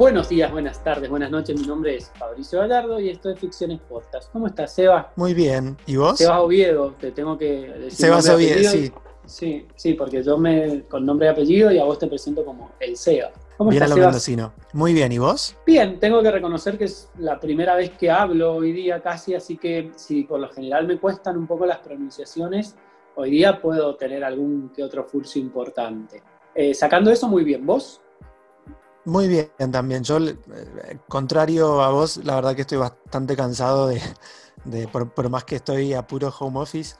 Buenos días, buenas tardes, buenas noches. Mi nombre es Fabricio Gallardo y esto es Ficciones Podcast. ¿Cómo estás, Seba? Muy bien. ¿Y vos? Sebas Oviedo, te tengo que decir. Sebas Oviedo, sí. Sí, sí, porque yo me con nombre y apellido y a vos te presento como el Seba. ¿Cómo Bien a estás, lo Sebas? mendocino. Muy bien. ¿Y vos? Bien, tengo que reconocer que es la primera vez que hablo hoy día casi, así que si por lo general me cuestan un poco las pronunciaciones, hoy día puedo tener algún que otro furcio importante. Eh, sacando eso, muy bien. ¿Vos? Muy bien también. Yo, eh, contrario a vos, la verdad que estoy bastante cansado de, de- por, por más que estoy a puro home office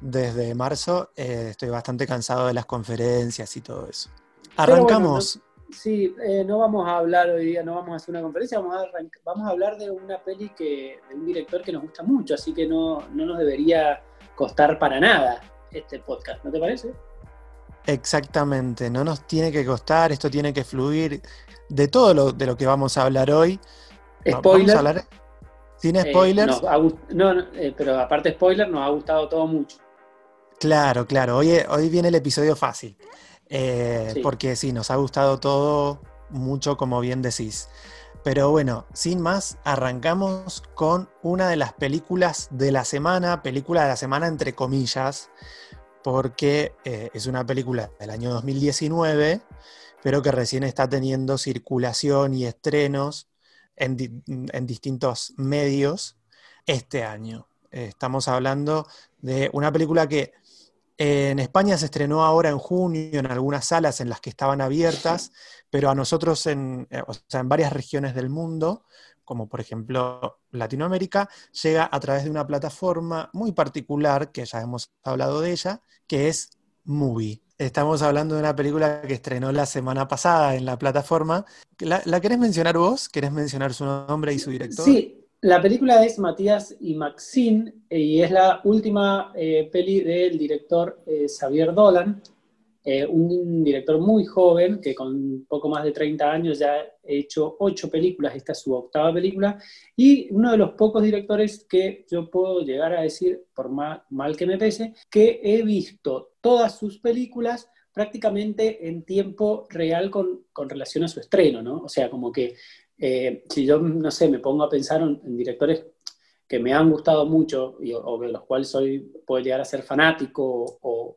desde marzo, eh, estoy bastante cansado de las conferencias y todo eso. Bueno, Arrancamos. Sí, eh, no vamos a hablar hoy día, no vamos a hacer una conferencia, vamos a, vamos a hablar de una peli que, de un director que nos gusta mucho, así que no, no nos debería costar para nada este podcast, ¿no te parece? Exactamente. No nos tiene que costar, esto tiene que fluir. De todo lo, de lo que vamos a hablar hoy. Spoiler. Vamos a hablar sin eh, spoilers. ha no, no, eh, pero aparte spoiler, nos ha gustado todo mucho. Claro, claro. Hoy, hoy viene el episodio fácil. Eh, Sí. Porque sí, nos ha gustado todo mucho, como bien decís. Pero bueno, sin más, arrancamos con una de las películas de la semana, película de la semana entre comillas, porque eh, es una película del año 2019, pero que recién está teniendo circulación y estrenos en, en distintos medios este año. Eh, estamos hablando de una película que en España se estrenó ahora en junio en algunas salas en las que estaban abiertas, pero a nosotros en, eh, o sea, en varias regiones del mundo, como por ejemplo Latinoamérica, llega a través de una plataforma muy particular, que ya hemos hablado de ella, que es Movie. Estamos hablando de una película que estrenó la semana pasada en la plataforma. ¿La, la querés mencionar vos? ¿Querés mencionar su nombre y su director? Sí, la película es Matías y Maxine eh, y es la última eh, peli del director eh, Xavier Dolan, eh, un director muy joven que con poco más de 30 años ya ha hecho ocho películas, esta es su octava película, y uno de los pocos directores que yo puedo llegar a decir, por ma- mal que me pese, que he visto todas sus películas prácticamente en tiempo real con, con relación a su estreno, ¿no? O sea, como que eh, si yo, no sé, me pongo a pensar en, en directores que me han gustado mucho y, o de los cuales soy, puedo llegar a ser fanático o,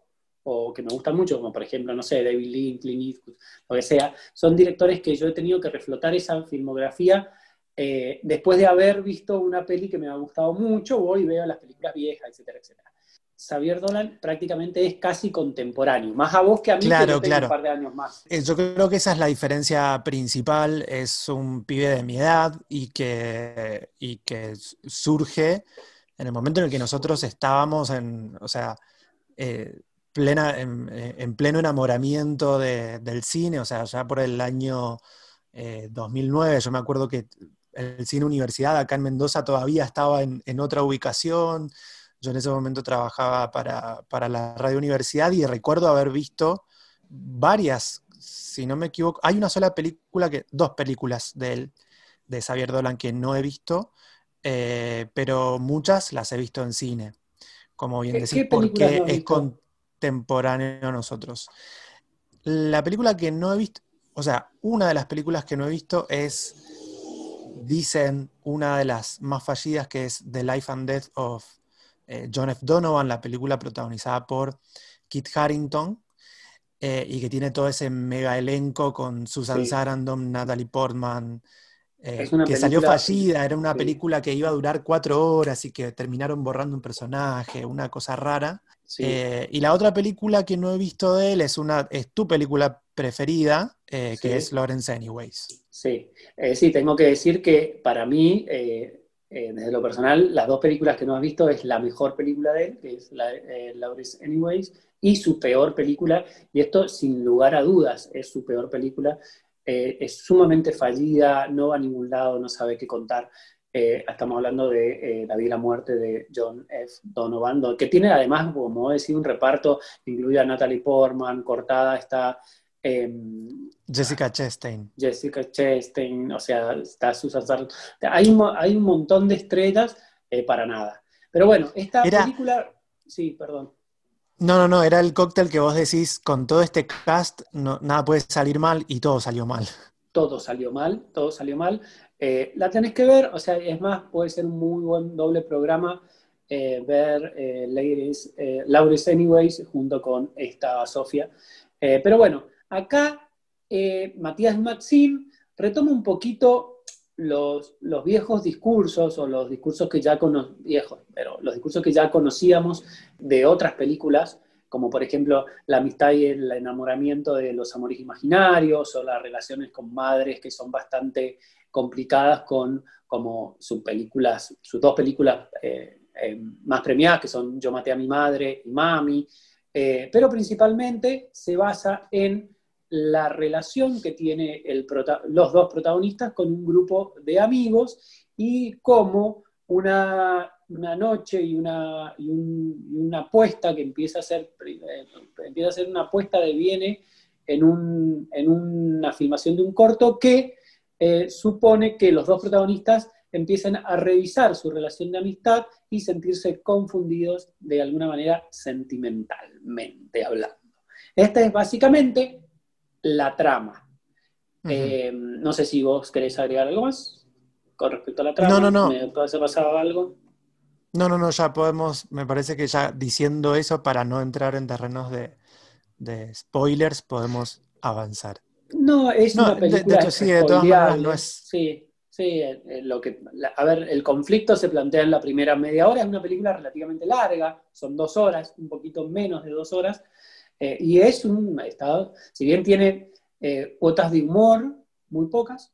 o que me gustan mucho, como por ejemplo, no sé, David Lynch, Clint Eastwood, lo que sea, son directores que yo he tenido que reflotar esa filmografía eh, después de haber visto una peli que me ha gustado mucho, voy y veo las películas viejas, etcétera, etcétera. Xavier Dolan prácticamente es casi contemporáneo, más a vos que a mí, Claro, que yo tengo claro. un par de años más. Eh, Yo creo que esa es la diferencia principal, es un pibe de mi edad y que, y que surge en el momento en el que nosotros estábamos en, o sea, eh, plena, en, eh, en pleno enamoramiento de- del cine, o sea, ya por el año eh, 2009, yo me acuerdo que el cine universidad acá en Mendoza todavía estaba en, en otra ubicación, yo en ese momento trabajaba para, para la radio universidad y recuerdo haber visto varias, si no me equivoco, hay una sola película, que, dos películas de él, de Xavier Dolan que no he visto, eh, pero muchas las he visto en cine, como bien ¿Qué- decís, qué películas porque no es visto? Contemporáneo a nosotros. La película que no he visto, o sea, una de las películas que no he visto es, dicen, una de las más fallidas que es The Life and Death of eh, John F. Donovan, la película protagonizada por Kit Harington, eh, y que tiene todo ese mega elenco con Susan Sí. Sarandon, Natalie Portman, eh, que salió fallida, era una sí. película que iba a durar cuatro horas y que terminaron borrando un personaje, una cosa rara. Sí. Eh, y la otra película que no he visto de él es, una, es tu película preferida, eh, que Sí. es Lawrence Anyways. Sí, Eh, sí, tengo que decir que para mí, desde lo personal, las dos películas que no has visto es la mejor película de él, que es la, Lawrence Anyways, y su peor película, y esto sin lugar a dudas es su peor película, es sumamente fallida, no va a ningún lado, no sabe qué contar. Eh, estamos hablando de eh, La vida y la muerte de John F. Donovan, do- que tiene además, como decir, un reparto, incluida Natalie Portman, cortada está... em, Jessica Chastain. Jessica Chastain, o sea, está Susan Sarandon. Hay hay un montón de estrellas eh, para nada. Pero bueno, esta Era- película, sí, perdón. No, no, no, era el cóctel que vos decís, con todo este cast, no- nada puede salir mal y todo salió mal. todo salió mal, todo salió mal. Eh, la tenés que ver, o sea, es más, puede ser un muy buen doble programa eh, ver eh, Ladies, Laurie's Anyways junto con esta Sofía. pero bueno, acá Matías Maxim retoma un poquito los, los, viejos discursos o los discursos que ya viejos, pero los discursos que ya conocíamos de otras películas como por ejemplo la amistad y el enamoramiento de los amores imaginarios o las relaciones con madres que son bastante complicadas con como sus películas, sus dos películas eh, eh, más premiadas que son Yo maté a mi madre y Mami, eh, pero principalmente se basa en la relación que tiene los dos protagonistas con un grupo de amigos y cómo una una noche y una, una apuesta que empieza a ser, empieza a una apuesta de viene en, una filmación de un corto que eh, supone que los dos protagonistas empiezan a revisar su relación de amistad y sentirse confundidos de alguna manera sentimentalmente hablando. Esta es básicamente la trama. Eh, no sé si vos querés agregar algo más con respecto a la trama. No, no, no. ¿Me puede pasado algo? No, no, no, ya podemos, me parece que ya diciendo eso, para no entrar en terrenos de, spoilers, podemos avanzar. No, es una película. De, hecho, sí, de todas maneras no es. Sí, sí, eh, eh, lo que, a ver, el conflicto se plantea en la primera media hora, es una película relativamente larga, son dos horas, un poquito menos de dos horas, eh, y es un estado, si bien tiene cuotas de humor, muy pocas,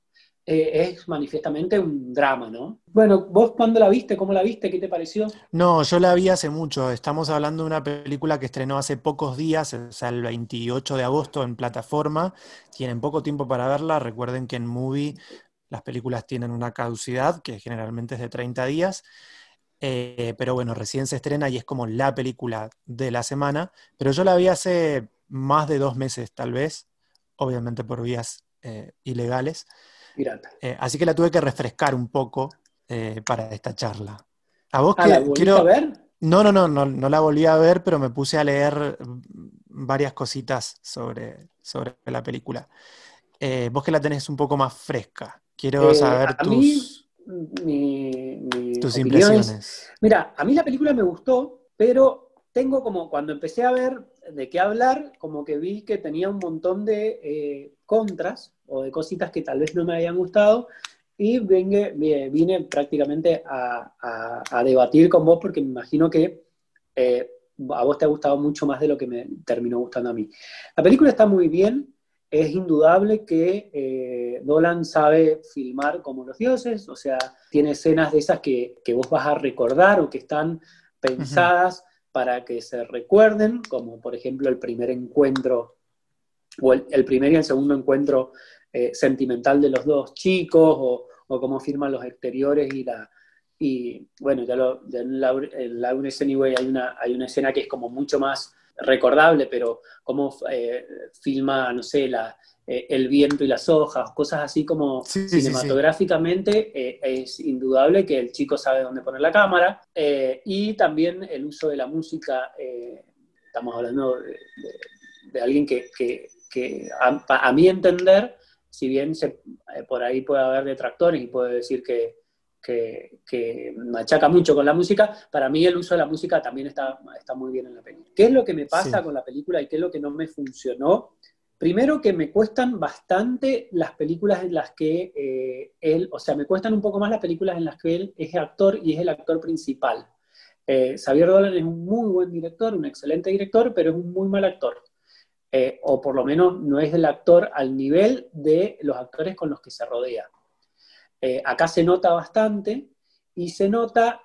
eh, es manifiestamente un drama, ¿no? Bueno, vos cuando la viste, ¿cómo la viste? ¿Qué te pareció? No, yo la vi hace mucho. Estamos hablando de una película que estrenó hace pocos días, o sea, el 28 de agosto en plataforma. Tienen poco tiempo para verla. Recuerden que en Movie las películas tienen una caducidad, que generalmente es de 30 días. Eh, pero bueno, recién se estrena y es como la película de la semana. Pero yo la vi hace más de dos meses, tal vez, obviamente por vías eh, ilegales. Eh, así que la tuve que refrescar un poco eh, para esta charla. ¿A vos ah, quiero... a ver? No, no, no, no, la volví a ver, pero me puse a leer varias cositas sobre, sobre la película. Eh, vos que la tenés un poco más fresca, quiero saber tus, tus impresiones. mira, a mí la película me gustó, pero tengo como, cuando empecé a ver de qué hablar, como que vi que tenía un montón de contras o de cositas que tal vez no me habían gustado y vine prácticamente a, debatir con vos porque me imagino que eh, a vos te ha gustado mucho más de lo que me terminó gustando a mí. La película está muy bien, es indudable que eh, Dolan sabe filmar como los dioses, o sea, tiene escenas de esas que, vos vas a recordar o que están pensadas para que se recuerden, como por ejemplo el primer encuentro, o el primer y el segundo encuentro eh, sentimental de los dos chicos o, cómo firman los exteriores y la... Y bueno, ya, lo, en, Laurence Anyway hay una, hay una escena que es como mucho más recordable, pero cómo eh, filma, no sé, la, eh, el viento y las hojas, cosas así como cinematográficamente, es indudable que el chico sabe dónde poner la cámara. y también el uso de la música, estamos hablando de, alguien que, que, a, a, mi entender, si bien se, eh, por ahí puede haber detractores y puede decir que, que, machaca mucho con la música, para mí el uso de la música también está, está muy bien en la película. ¿Qué es lo que me pasa con la película y qué es lo que no me funcionó? Primero que me cuestan bastante las películas en las que eh, él, o sea, me cuestan un poco más las películas en las que él es actor y es el actor principal. Eh, Xavier Dolan es un muy buen director, un excelente director, pero es un muy mal actor. Eh, o por lo menos no es el actor al nivel de los actores con los que se rodea. Eh, acá se nota bastante y se nota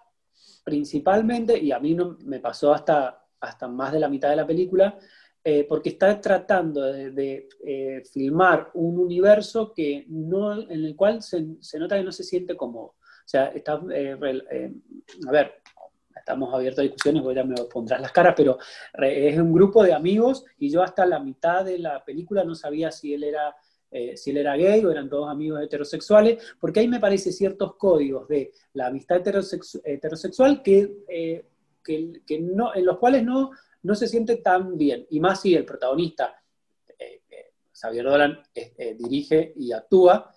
principalmente, y a mí me pasó hasta, hasta más de la mitad de la película, eh, porque está tratando de, filmar un universo que no, en el cual se, se, nota que no se siente cómodo. O sea, está, a ver, estamos abiertos a discusiones, vos ya me pondrás las caras, pero es un grupo de amigos y yo hasta la mitad de la película no sabía si él era, eh, si él era gay o eran todos amigos heterosexuales, porque ahí me parece ciertos códigos de la amistad heterosexual que, eh, que, no, en los cuales no, no se siente tan bien, y más si el protagonista, eh, Xavier Dolan dirige y actúa,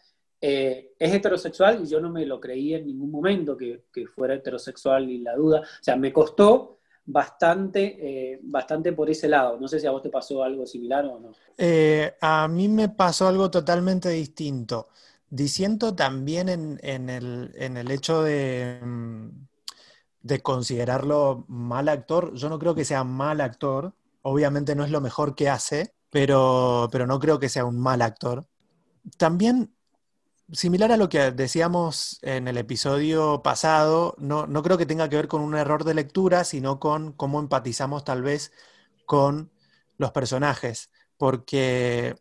es heterosexual y yo no me lo creí en ningún momento que, fuera heterosexual ni la duda. O sea, me costó bastante, eh, bastante por ese lado. No sé si a vos te pasó algo similar o no. Eh, a mí me pasó algo totalmente distinto. Diciendo también en, el, hecho de, mm, de considerarlo mal actor. Yo no creo que sea mal actor. Obviamente no es lo mejor que hace, pero, pero no creo que sea un mal actor. También similar a lo que decíamos en el episodio pasado, no, creo que tenga que ver con un error de lectura, sino con cómo empatizamos tal vez con los personajes. Porque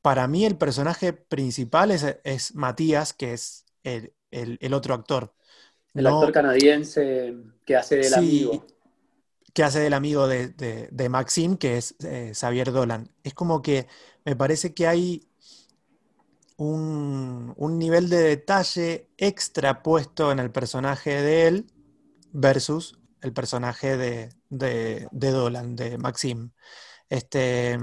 para mí el personaje principal es, Matías, que es el, otro actor. El actor canadiense que hace del amigo. Que hace del amigo de, Maxim, que es eh, Xavier Dolan. Es como que me parece que hay un, nivel de detalle extra puesto en el personaje de él versus el personaje de, de, Dolan, de Maxim. Este,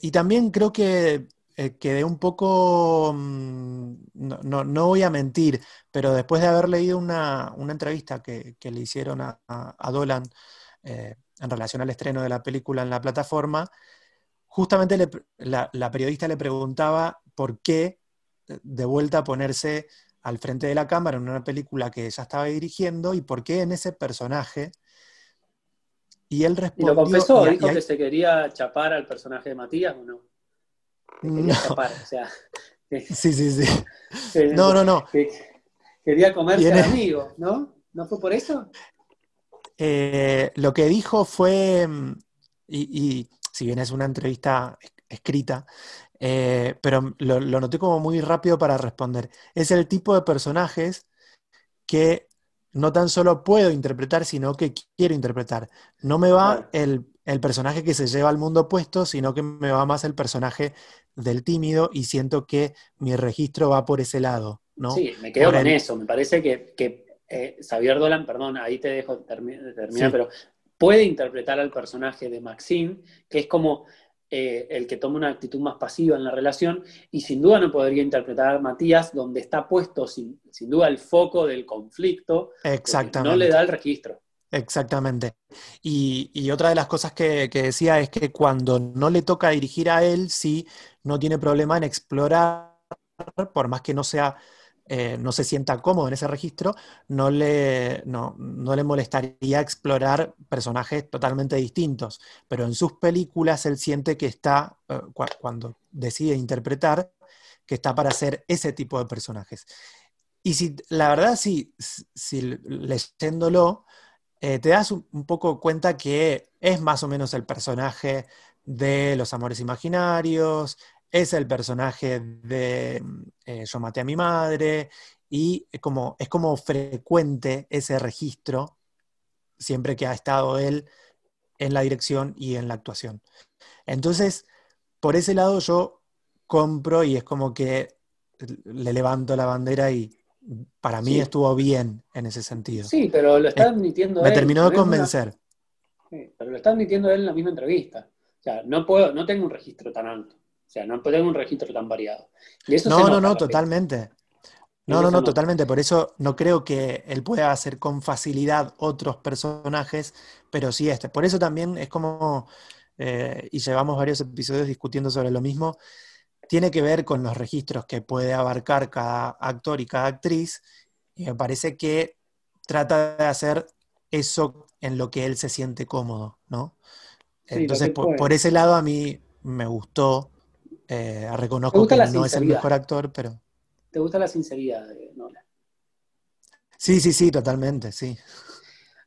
y también creo que eh, un poco, mm, no, voy a mentir, pero después de haber leído una, entrevista que, le hicieron a, Dolan eh, en relación al estreno de la película en la plataforma, justamente la, periodista le preguntaba por qué de vuelta a ponerse al frente de la cámara en una película que ya estaba dirigiendo y por qué en ese personaje. Y él respondió. ¿Y lo confesó? ¿Dijo que se quería chapar al personaje de Matías o no? quería chapar, o sea. sí, sí, sí. no, no, no. quería comerse al amigo, ¿no? ¿No fue por eso? Eh, lo que dijo fue, mm, y, si bien es una entrevista escrita, eh, pero lo, noté como muy rápido para responder. Es el tipo de personajes que no tan solo puedo interpretar, sino que quiero interpretar. No me va el, personaje que se lleva al mundo opuesto, sino que me va más el personaje del tímido y siento que mi registro va por ese lado. ¿no? Sí, me quedo con eso. Me parece que, que eh, Xavier Dolan, perdón, ahí te dejo terminar, pero puede interpretar al personaje de Maxine, que es como eh, el que toma una actitud más pasiva en la relación, y sin duda no podría interpretar a Matías donde está puesto sin, duda el foco del conflicto, Exactamente. no le da el registro. Exactamente. Y, otra de las cosas que, decía es que cuando no le toca dirigir a él, sí, no tiene problema en explorar, por más que no sea eh, no se sienta cómodo en ese registro, no le, no, le molestaría explorar personajes totalmente distintos. Pero en sus películas él siente que está, eh, cuando decide interpretar, que está para hacer ese tipo de personajes. Y si, la verdad, si, si leyéndolo, eh, te das un, poco cuenta que es más o menos el personaje de Los Amores Imaginarios, es el personaje de eh, Yo maté a mi madre y es como, es como frecuente ese registro siempre que ha estado él en la dirección y en la actuación. Entonces, por ese lado yo compro y es como que le levanto la bandera y para mí estuvo bien en ese sentido. Sí, pero lo está admitiendo Me terminó de convencer. Sí, pero lo está admitiendo él en la misma entrevista. O sea, no puedo, no tengo un registro tan alto. O sea, no tener un registro tan variado. no, no, no, totalmente. No, no, no, totalmente. Por eso no creo que él pueda hacer con facilidad otros personajes, pero sí este. Por eso también es como, eh, y llevamos varios episodios discutiendo sobre lo mismo, tiene que ver con los registros que puede abarcar cada actor y cada actriz, y me parece que trata de hacer eso en lo que él se siente cómodo, ¿no? Entonces, por, ese lado a mí me gustó eh, reconozco que no es el mejor actor, pero. ¿Te gusta la sinceridad de Nolan? Sí, sí, sí, totalmente, sí.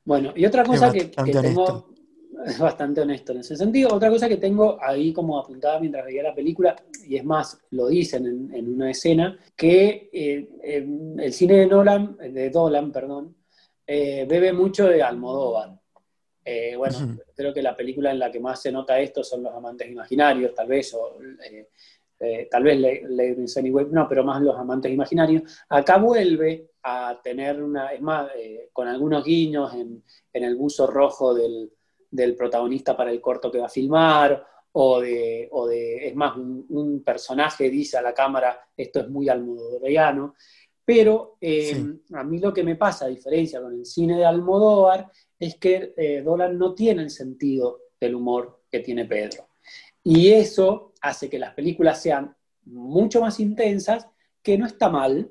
Bueno, y otra cosa que, tengo. Es bastante honesto en ese sentido. Otra cosa que tengo ahí como apuntada mientras veía la película, y es más, lo dicen en, una escena, que eh, el cine de Nolan, de Dolan, perdón, eh, bebe mucho de Almodóvar. Eh, bueno, creo que la película en la que más se nota esto son Los Amantes Imaginarios, tal vez, o eh, eh, tal vez Lady Web, no, pero más Los Amantes Imaginarios. Acá vuelve a tener una, es más, con algunos guiños en, el buzo rojo del, protagonista para el corto que va a filmar, o de, o de es más, un, personaje dice a la cámara, esto es muy almodovariano, pero eh, a mí lo que me pasa, a diferencia con el cine de Almodóvar, es que eh, Dolan no tiene el sentido del humor que tiene Pedro. Y eso hace que las películas sean mucho más intensas, que no está mal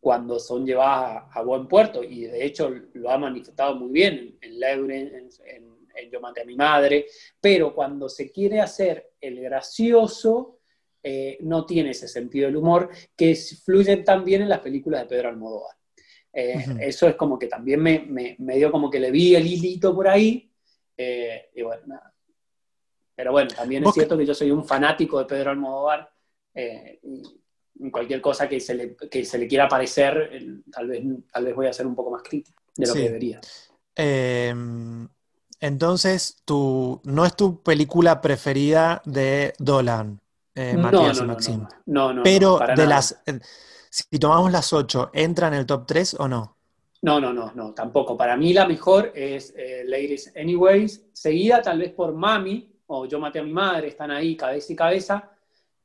cuando son llevadas a, buen puerto, y de hecho lo ha manifestado muy bien en, en en, Yo maté a mi madre, pero cuando se quiere hacer el gracioso, eh, no tiene ese sentido del humor que fluye también en las películas de Pedro Almodóvar. Eh, eso es como que también me, dio como que le vi el hilito por ahí, eh, y bueno, nada. Pero bueno, también es cierto que yo soy un fanático de Pedro Almodóvar, y cualquier cosa que se le, se le quiera parecer, tal vez, tal vez voy a ser un poco más crítico de lo que debería. Em, entonces, tu, ¿no es tu película preferida de Dolan, eh, Matías no, y No, no, Pero de las, eh, si tomamos las ocho, ¿entra en el top 3 o no? No, no, no, no, tampoco. Para mí la mejor es eh, Ladies Anyways, seguida tal vez por Mami o Yo maté a mi madre, están ahí cabeza y cabeza.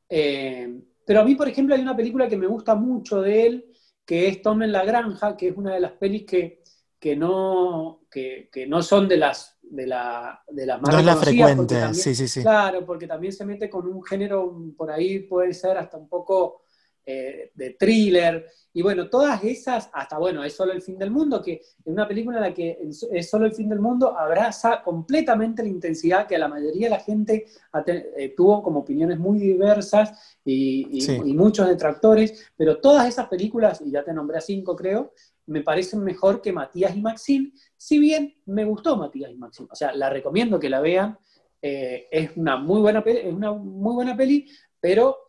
Eh, pero a mí, por ejemplo, hay una película que me gusta mucho de él, que es Tom en la Granja, que es una de las pelis que, que, no, que, no son de las, de, la, de las más No es la frecuente, sí, sí, sí. Claro, porque también se mete con un género, por ahí puede ser hasta un poco eh, de thriller, y bueno, todas esas, hasta bueno, es solo el fin del mundo, que en una película en la que es solo el fin del mundo abraza completamente la intensidad que a la mayoría de la gente eh, tuvo como opiniones muy diversas y, muchos detractores, pero todas esas películas, y ya te nombré a cinco creo, me parecen mejor que Matías y Maxine, si bien me gustó Matías y Maxine, o sea, la recomiendo que la vean, eh, es una muy buena peli, es una muy buena peli, pero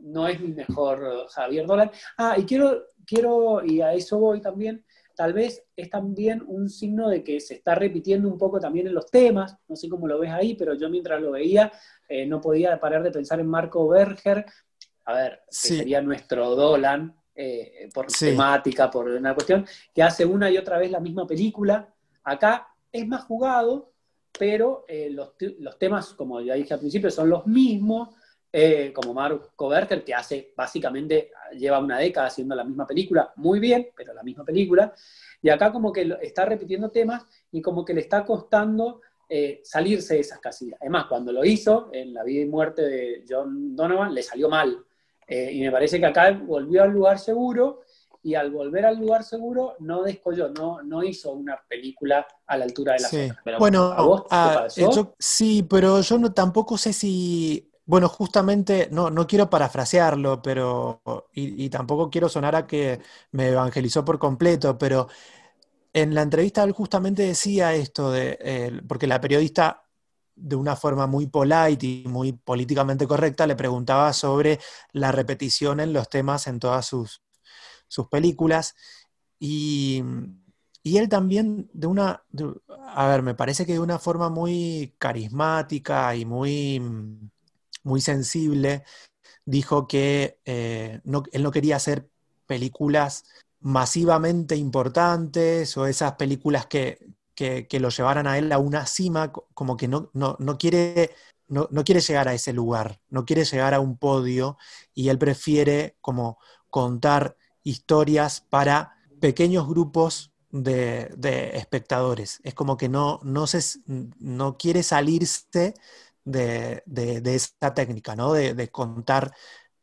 no es mi mejor Javier Dolan. Ah, y quiero, quiero, y a eso voy también, tal vez es también un signo de que se está repitiendo un poco también en los temas, no sé cómo lo ves ahí, pero yo mientras lo veía eh, no podía parar de pensar en Marco Berger, a ver, que sería nuestro Dolan, eh, por temática, por una cuestión, que hace una y otra vez la misma película. Acá es más jugado, pero eh, los, los, temas, como ya dije al principio, son los mismos, eh, como Marco Berger, que hace básicamente, lleva una década haciendo la misma película, muy bien, pero la misma película, y acá como que está repitiendo temas y como que le está costando eh, salirse de esas casillas. Además, cuando lo hizo en La vida y muerte de John Donovan, le salió mal. Eh, y me parece que acá volvió al lugar seguro y al volver al lugar seguro no descolló, no, no hizo una película a la altura de la sí. bueno, ¿a vos ah, sí, pero yo no, tampoco sé si bueno, justamente, no, no quiero parafrasearlo, pero, y, tampoco quiero sonar a que me evangelizó por completo, pero en la entrevista él justamente decía esto, de, eh, porque la periodista de una forma muy polite y muy políticamente correcta le preguntaba sobre la repetición en los temas en todas sus, sus películas, y, y, él también de una, a ver, me parece que de una forma muy carismática y muy muy sensible, dijo que eh, él no quería hacer películas masivamente importantes o esas películas que, lo llevaran a él a una cima, como que no, no, quiere, no, quiere llegar a ese lugar, no quiere llegar a un podio y él prefiere como contar historias para pequeños grupos de, espectadores. Es como que no, no, no quiere salirse de, de, esa técnica, ¿no? De, contar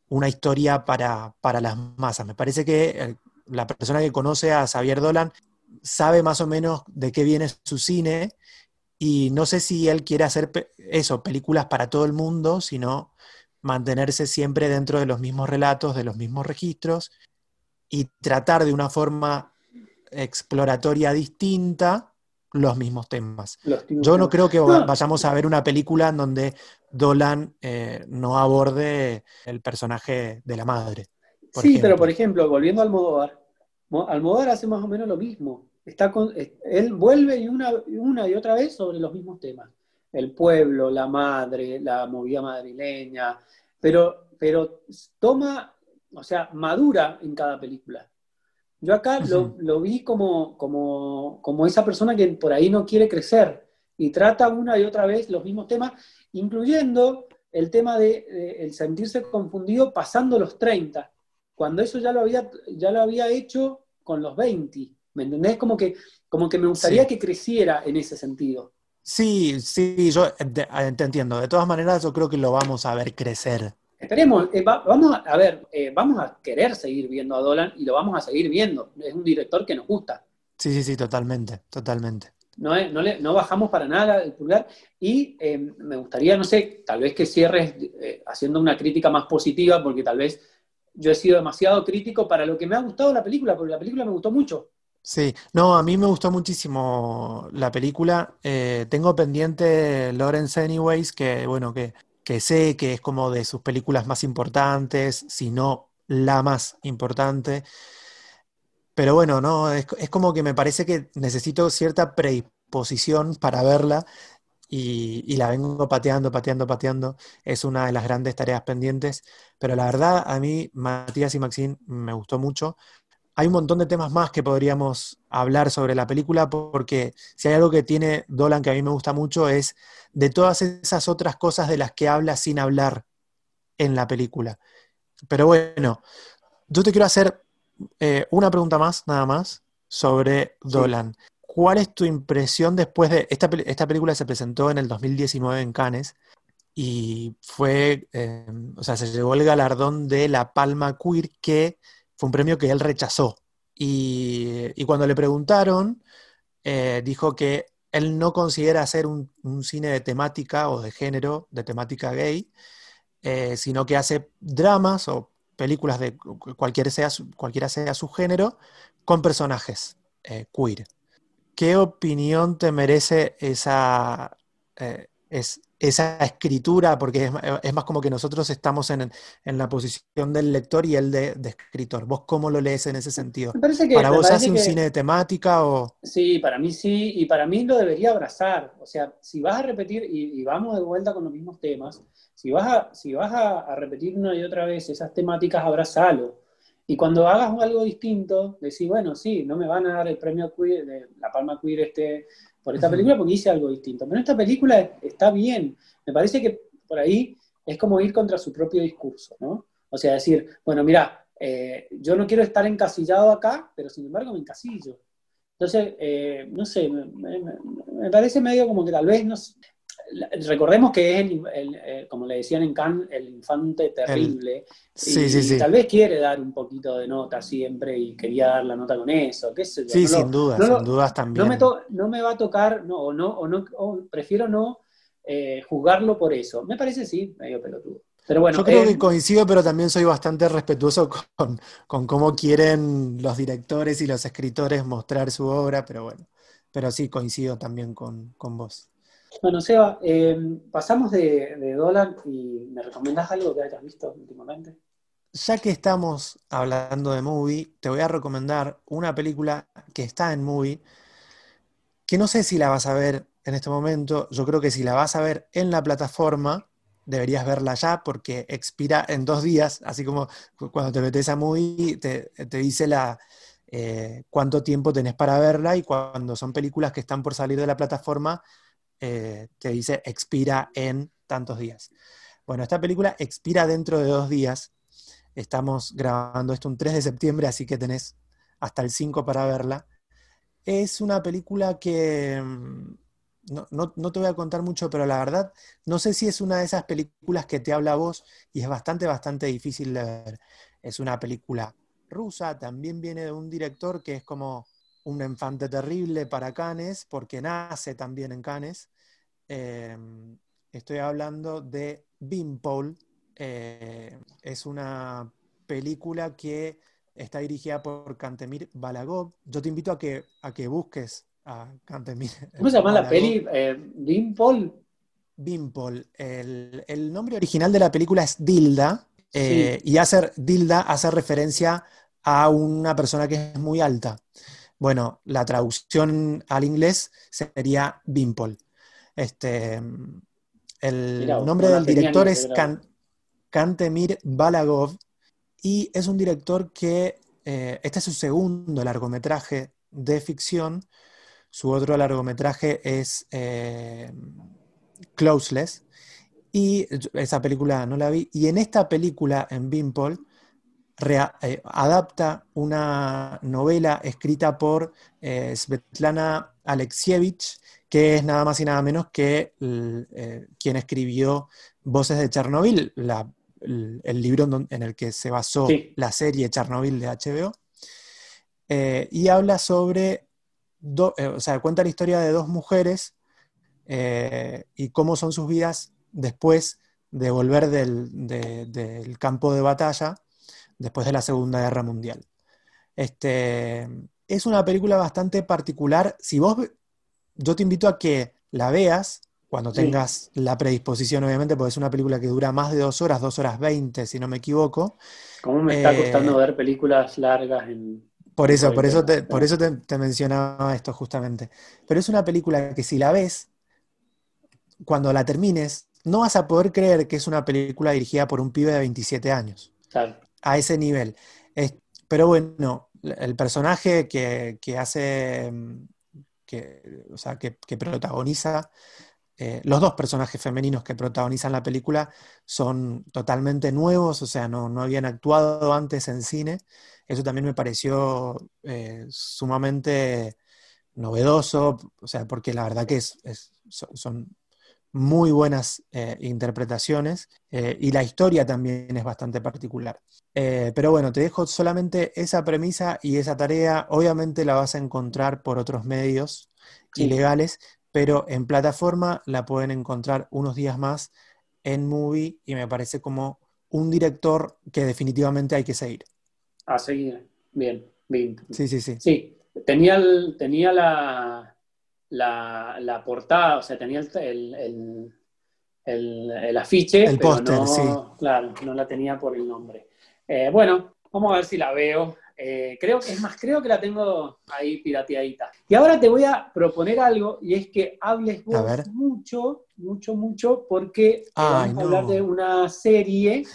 una historia para, las masas. Me parece que eh, la persona que conoce a Xavier Dolan sabe más o menos de qué viene su cine y no sé si él quiere hacer eso, películas para todo el mundo, sino mantenerse siempre dentro de los mismos relatos, de los mismos registros y tratar de una forma exploratoria distinta los mismos temas. Yo no creo que vayamos a ver una película en donde Dolan eh, no aborde el personaje de la madre. Sí, pero por ejemplo, volviendo al Almodóvar, Almodóvar hace más o menos lo mismo. Está con, él vuelve y una, una y otra vez sobre los mismos temas. El pueblo, la madre, la movida madrileña, pero, pero toma, o sea, madura en cada película. Yo acá lo, vi como, como, esa persona que por ahí no quiere crecer, y trata una y otra vez los mismos temas, incluyendo el tema de, el sentirse confundido pasando los 30, cuando eso ya lo había, ya lo había hecho con los 20. ¿Me entendés? Como que, como que me gustaría que creciera en ese sentido. Sí, sí, yo eh, eh, te, entiendo. De todas maneras, yo creo que lo vamos a ver crecer. Esperemos, eh, vamos a, ver, vamos a querer seguir viendo a Dolan y lo vamos a seguir viendo. Es un director que nos gusta. Sí, sí, sí, totalmente, totalmente. No, no, le, no bajamos para nada el pulgar y me gustaría, no sé, tal vez que cierres haciendo una crítica más positiva, porque tal vez yo he sido demasiado crítico para lo que me ha gustado la película, porque la película me gustó mucho. Sí, no, a mí me gustó muchísimo la película. Eh, tengo pendiente Lawrence Anyways, que bueno, que, que sé que es como de sus películas más importantes, si no la más importante. Pero bueno, no, es, es como que me parece que necesito cierta predisposición para verla y, y, la vengo pateando, pateando, pateando. Es una de las grandes tareas pendientes. Pero la verdad, a mí, Matías y Maxine, me gustó mucho hay un montón de temas más que podríamos hablar sobre la película, porque si hay algo que tiene Dolan que a mí me gusta mucho es de todas esas otras cosas de las que habla sin hablar en la película. Pero bueno, yo te quiero hacer eh, una pregunta más, nada más, sobre Dolan. ¿Cuál es tu impresión después de... Esta, esta, película se presentó en el 2019 en Cannes y fue, eh, o sea, se llevó el galardón de la Palma Queer que fue un premio que él rechazó. Y, cuando le preguntaron, eh, dijo que él no considera hacer un, cine de temática o de género, de temática gay, eh, sino que hace dramas o películas de cualquiera sea, cualquiera sea su género con personajes eh, queer. ¿Qué opinión te merece esa, es, esa escritura, porque es, más como que nosotros estamos en, la posición del lector y él de, escritor. ¿Vos cómo lo lees en ese sentido? ¿Para vos hace un cine de temática o...? Sí, para mí sí, y para mí lo debería abrazar. O sea, si vas a repetir, y, vamos de vuelta con los mismos temas, si vas, a, si vas a, repetir una y otra vez esas temáticas, abrazalo. Y cuando hagas algo distinto, decís, bueno, sí, no me van a dar el premio queer, de la palma queer este por esta película porque hice algo distinto. Pero esta película está bien. Me parece que por ahí es como ir contra su propio discurso, ¿no? O sea, decir, bueno, mira, eh, yo no quiero estar encasillado acá, pero sin embargo me encasillo. Entonces, eh, no sé, me, parece medio como que tal vez, no, recordemos que es, el, eh, como le decían en Cannes, el infante terrible. sí, sí, sí. tal vez quiere dar un poquito de nota siempre y quería dar la nota con eso, qué sé Sí, sin duda, sin dudas también. No me, va a tocar, no, o no, o no prefiero no eh, juzgarlo por eso. Me parece, sí, medio pelotudo. Pero bueno, Yo creo que coincido, pero también soy bastante respetuoso con, con cómo quieren los directores y los escritores mostrar su obra, pero bueno, pero sí coincido también con, con vos. Bueno, Seba, eh, pasamos de, de Dolan y ¿me recomendás algo que hayas visto últimamente? Ya que estamos hablando de movie, te voy a recomendar una película que está en movie, que no sé si la vas a ver en este momento. Yo creo que si la vas a ver en la plataforma, deberías verla ya porque expira en dos días, así como cuando te metes a movie, te, dice la, eh, cuánto tiempo tenés para verla y cuando son películas que están por salir de la plataforma, eh, te dice expira en tantos días. Bueno, esta película expira dentro de dos días. Estamos grabando esto un 3 de septiembre, así que tenés hasta el 5 para verla. Es una película que mm, no, te voy a contar mucho, pero la verdad, no sé si es una de esas películas que te habla vos y es bastante, bastante difícil de ver. Es una película rusa, también viene de un director que es como un enfante terrible para Cannes, porque nace también en Cannes. Em, estoy hablando de Bimpole. Eh, es una película que está dirigida por Kantemir Balagov. Yo te invito a que, a que busques a Kantemir. ¿Cómo se llama la peli? Eh, Bimpole. Bimpole. El, nombre original de la película es Dilda. Eh, y hacer Dilda hace referencia a una persona que es muy alta. Bueno, la traducción al inglés sería Bimpole. Este, el nombre del director es Kantemir Balagov y es un director que, eh, este es su segundo largometraje de ficción, su otro largometraje es eh, Closeless. Y esa película no la vi. Y en esta película, en Bimpol, eh, adapta una novela escrita por eh, Svetlana Alexievich, que es nada más y nada menos que quien escribió Voces de Chernobyl, el, libro en, el que se basó la serie Chernobyl de HBO. y habla sobre eh, o sea, cuenta la historia de dos mujeres eh, y cómo son sus vidas después de volver del, campo de batalla, después de la Segunda Guerra Mundial. Este, es una película bastante particular. Si vos, yo te invito a que la veas cuando tengas la predisposición, obviamente, porque es una película que dura más de dos horas, dos horas veinte, si no me equivoco. ¿Cómo me está costando eh, ver películas largas en, por eso, por eso, te, por eso te, mencionaba esto justamente. Pero es una película que si la ves, cuando la termines, no vas a poder creer que es una película dirigida por un pibe de 27 años. A ese nivel. pero bueno, el personaje que, hace, que, o sea, que, protagoniza, eh, los dos personajes femeninos que protagonizan la película son totalmente nuevos, o sea, no, no habían actuado antes en cine. Eso también me pareció eh, sumamente novedoso, o sea, porque la verdad que es, son muy buenas eh, interpretaciones eh, y la historia también es bastante particular. pero bueno, te dejo solamente esa premisa y esa tarea. Obviamente la vas a encontrar por otros medios ilegales, pero en plataforma la pueden encontrar unos días más en Movie y me parece como un director que definitivamente hay que seguir. A seguir. Bien, bien. Sí, sí, sí. Sí, tenía, el, tenía la, la, portada, o sea, tenía el, el, afiche. El póster, sí. Claro, no la tenía por el nombre. Eh, bueno, vamos a ver si la veo. Eh, creo que es más, creo que la tengo ahí pirateadita. Y ahora te voy a proponer algo y es que hables vos mucho, mucho, mucho, porque vamos a hablar de una serie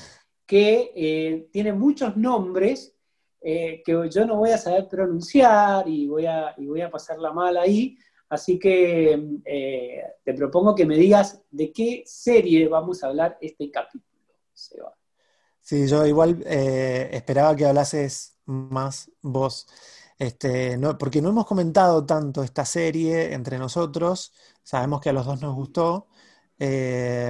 que tiene muchos nombres eh, que yo no voy a saber pronunciar y voy a, y voy a pasarla mal ahí. Así que eh, te propongo que me digas de qué serie vamos a hablar este capítulo, Seba. Sí, yo igual eh, esperaba que hablases más vos, este, no, porque no hemos comentado tanto esta serie entre nosotros, sabemos que a los dos nos gustó.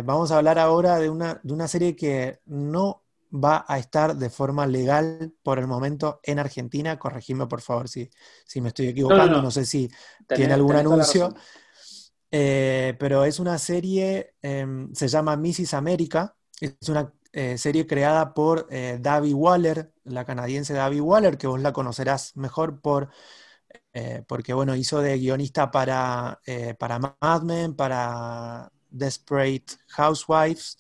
vamos a hablar ahora de una, de una serie que no va a estar de forma legal por el momento en Argentina. Corregime, por favor, si, si me estoy equivocando. No, sé si tiene algún anuncio. Eh, pero es una serie, em, se llama Mrs. America. Es una eh, serie creada por eh, David Waller, la canadiense David Waller, que vos la conocerás mejor por, porque bueno, hizo de guionista para, para Mad Men, para Desperate Housewives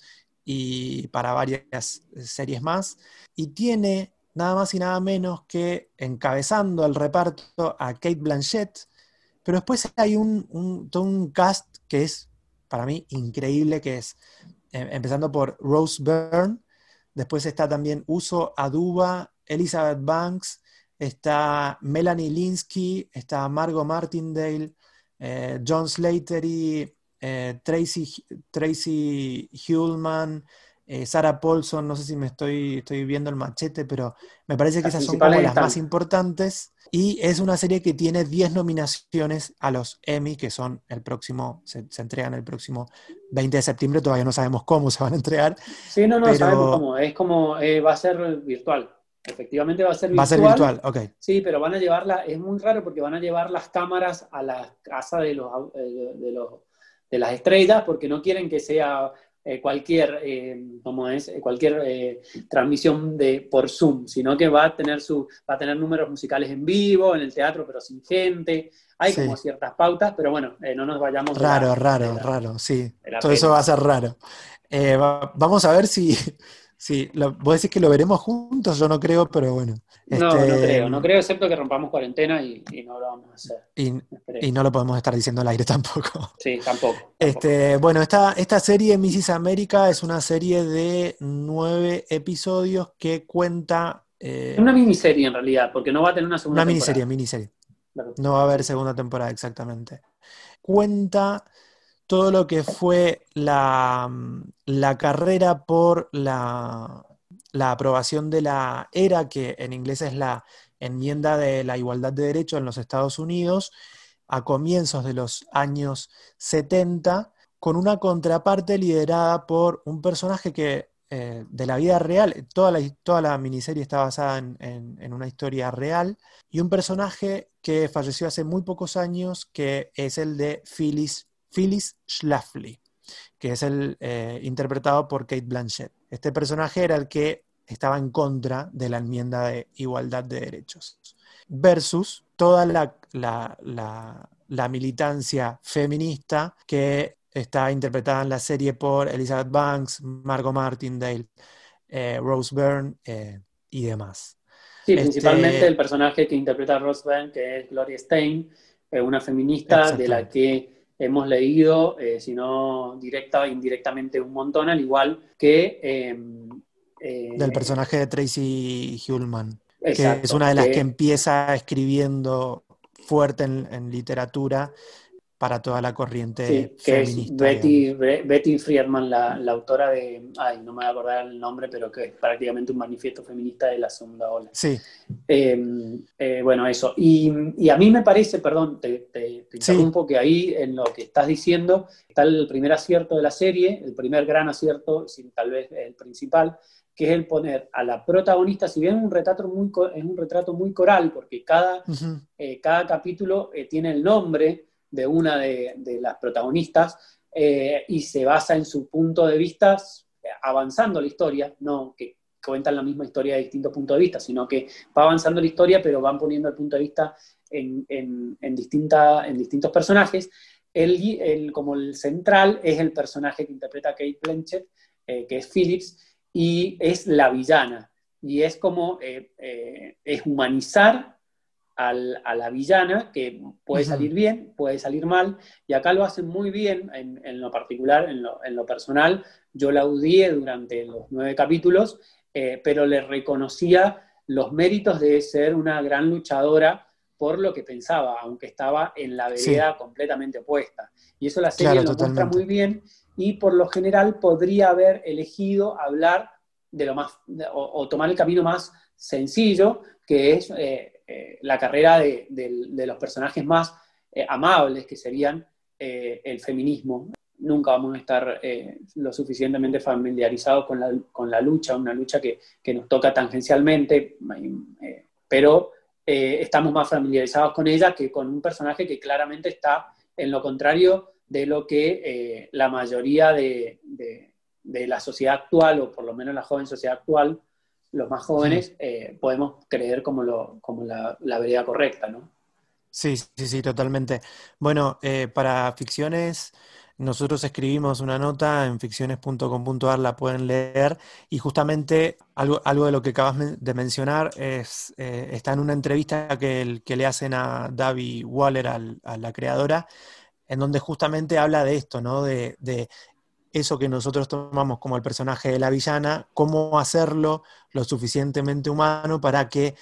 y para varias series más. Y tiene nada más y nada menos que encabezando el reparto a Kate Blanchett, pero después hay un, todo un cast que es para mí increíble, que es eh, empezando por Rose Byrne, después está también Uso Aduba, Elizabeth Banks, está Melanie Linsky, está Margot Martindale, eh, John Slattery, eh, Tracy, Tracy Hullman, eh, Sarah Paulson, no sé si me estoy, estoy viendo el machete, pero me parece que esas son como las más importantes. Y es una serie que tiene 10 nominaciones a los Emmy, que son el próximo, se, entregan el próximo 20 de septiembre, todavía no sabemos cómo se van a entregar. Sí, no, no sabemos cómo, es como, eh, va a ser virtual. Efectivamente va a ser virtual. Va a ser virtual, ok. Sí, pero van a llevarla, es muy raro porque van a llevar las cámaras a la casa de los, de los de las estrellas porque no quieren que sea eh, cualquier, eh, es? Eh, cualquier transmisión de, por Zoom, sino que va a, tener su, va a tener números musicales en vivo, en el teatro, pero sin gente. Hay como ciertas pautas, pero bueno, no nos vayamos. Raro, raro, raro, sí. Todo eso va a ser raro. vamos a ver si, Sí, vos decís que lo veremos juntos, yo no creo, pero bueno. no, no este, creo, no creo, excepto que rompamos cuarentena y, no lo vamos a hacer. Y, no lo podemos estar diciendo al aire tampoco. Sí, tampoco. Este, bueno, esta, esta serie Mrs. América es una serie de nueve episodios que cuenta. Eh, una miniserie en realidad, porque no va a tener una segunda Una miniserie, miniserie. No va a haber segunda temporada, exactamente. Cuenta todo lo que fue la, carrera por la, aprobación de la ERA, que en inglés es la enmienda de la igualdad de derechos en los Estados Unidos, a comienzos de los años 70, con una contraparte liderada por un personaje que eh, de la vida real, toda la, toda la miniserie está basada en, una historia real, y un personaje que falleció hace muy pocos años, que es el de Phyllis, Phyllis Schlafly, que es el eh, interpretado por Kate Blanchett. Este personaje era el que estaba en contra de la enmienda de igualdad de derechos, versus toda la, la militancia feminista que Está interpretada en la serie por Elizabeth Banks, Margot Martindale, eh, Rose Byrne eh, y demás. Sí, este principalmente el personaje que interpreta Rose Byrne, que es Gloria Stein, una feminista de la que hemos leído, eh, si no directa o indirectamente, un montón, al igual que... Em, Del personaje de Tracy Hullman, que es una de las que, empieza escribiendo fuerte en literatura para toda la corriente sí, que Es Betty, Betty Friedman, la, autora de, ay, no me voy a acordar el nombre, pero que es prácticamente un manifiesto feminista de la segunda ola. Sí. Em, eh, bueno, eso. Y, a mí me parece, perdón, te, te, interrumpo, que ahí en lo que estás diciendo está el primer acierto de la serie, el primer gran acierto, sin tal vez el principal, que es el poner a la protagonista, si bien es un retrato muy, es un retrato muy coral, porque cada, eh, cada capítulo eh, tiene el nombre, de una de, las protagonistas eh, y se basa en su punto de vista avanzando la historia, no que cuentan la misma historia de distintos puntos de vista, sino que va avanzando la historia, pero van poniendo el punto de vista en, en, distinta, en distintos personajes. El, como el central es el personaje que interpreta Kate Blanchett, eh, que es Phillips, y es la villana. Y es como, eh, es humanizar a la villana, que puede salir bien, puede salir mal, y acá lo hacen muy bien, en, lo particular, en lo, personal, yo la odié durante los nueve capítulos, eh, pero le reconocía los méritos de ser una gran luchadora por lo que pensaba, aunque estaba en la vereda completamente opuesta. Y eso la serie lo muestra muy bien, y por lo general podría haber elegido hablar de lo más, o, tomar el camino más sencillo, que es eh, eh, la carrera de, los personajes más eh, amables, que serían eh, el feminismo. Nunca vamos a estar lo suficientemente familiarizados con la, lucha, una lucha que, nos toca tangencialmente, pero estamos más familiarizados con ella que con un personaje que claramente está en lo contrario de lo que la mayoría de, de la sociedad actual, o por lo menos la joven sociedad actual, los más jóvenes, eh, podemos creer como, lo, como la, la, vereda correcta, ¿no? Sí, sí, sí, totalmente. Bueno, eh, para ficciones, nosotros escribimos una nota en ficciones.com.ar, la pueden leer, y justamente algo, algo de lo que acabas de mencionar es, eh, está en una entrevista que, que, le hacen a David Waller, a la creadora, en donde justamente habla de esto, ¿no? De, de eso que nosotros tomamos como el personaje de la villana, cómo hacerlo lo suficientemente humano para que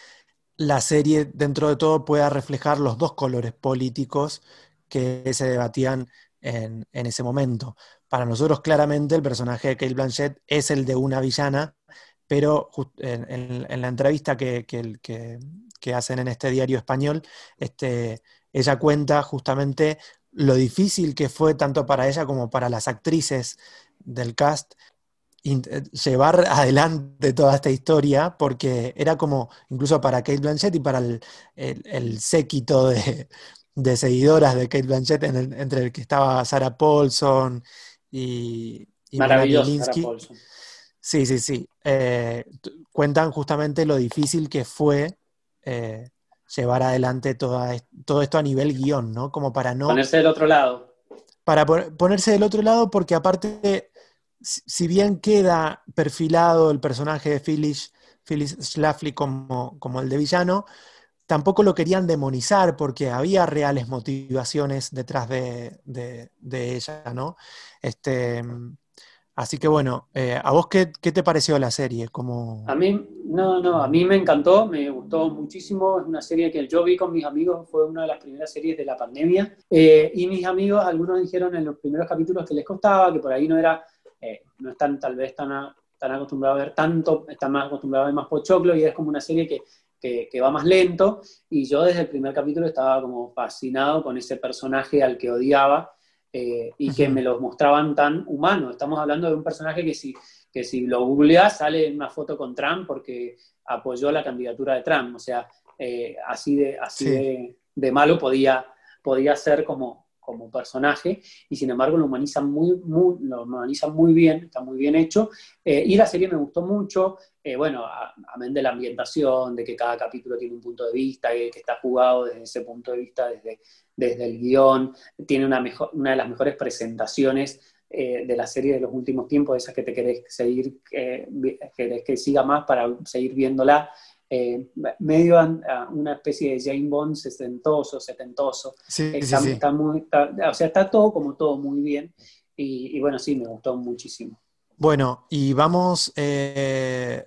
la serie dentro de todo pueda reflejar los dos colores políticos que se debatían en, ese momento. Para nosotros claramente el personaje de Kate Blanchett es el de una villana, pero en, la entrevista que, hacen en este diario español, este, ella cuenta justamente lo difícil que fue tanto para ella como para las actrices del cast eh, llevar adelante toda esta historia, porque era como, incluso para Kate Blanchett y para el, séquito de, seguidoras de Kate Blanchett, entre el que estaba Sarah Paulson y, y Sarah Paulson. Sí, sí, sí. Eh, cuentan justamente lo difícil que fue eh, llevar adelante todo esto a nivel guion, ¿no? Como para no... Ponerse del otro lado. Para ponerse del otro lado porque aparte, si bien queda perfilado el personaje de Phyllis, Phyllis Schlafly como, como el de villano, tampoco lo querían demonizar porque había reales motivaciones detrás de, ella, ¿no? Este, Así que bueno, eh, ¿a vos qué, te pareció la serie? Como... A mí, no, no, a mí me encantó, me gustó muchísimo. Es una serie que yo vi con mis amigos, fue una de las primeras series de la pandemia. Eh, y mis amigos, algunos dijeron en los primeros capítulos que les costaba, que por ahí no era, eh, no están tal vez tan, tan acostumbrados a ver tanto, están más acostumbrados a ver más pochoclo y es como una serie que, que, que va más lento. Y yo desde el primer capítulo estaba como fascinado con ese personaje al que odiaba eh, y que me los mostraban tan humanos. Estamos hablando de un personaje que si, que si lo googleas sale en una foto con Trump porque apoyó la candidatura de Trump. O sea, eh, así, de, así de, malo podía, podía ser como, como personaje y sin embargo lo humanizan muy, lo humanizan muy bien, está muy bien hecho. Eh, y la serie me gustó mucho, bueno, amén de la ambientación, de que cada capítulo tiene un punto de vista, que está jugado desde ese punto de vista, desde, desde el guion, tiene una, mejor, una de las mejores presentaciones eh, de la serie de los últimos tiempos, esas que te querés seguir, eh, querés que siga más para seguir viéndola. Eh, medio a, una especie de Jane Bond sesentoso, setentoso. Sí, está, sí, está muy, o sea, está todo como todo muy bien. Y, bueno, sí, me gustó muchísimo. Bueno, y vamos,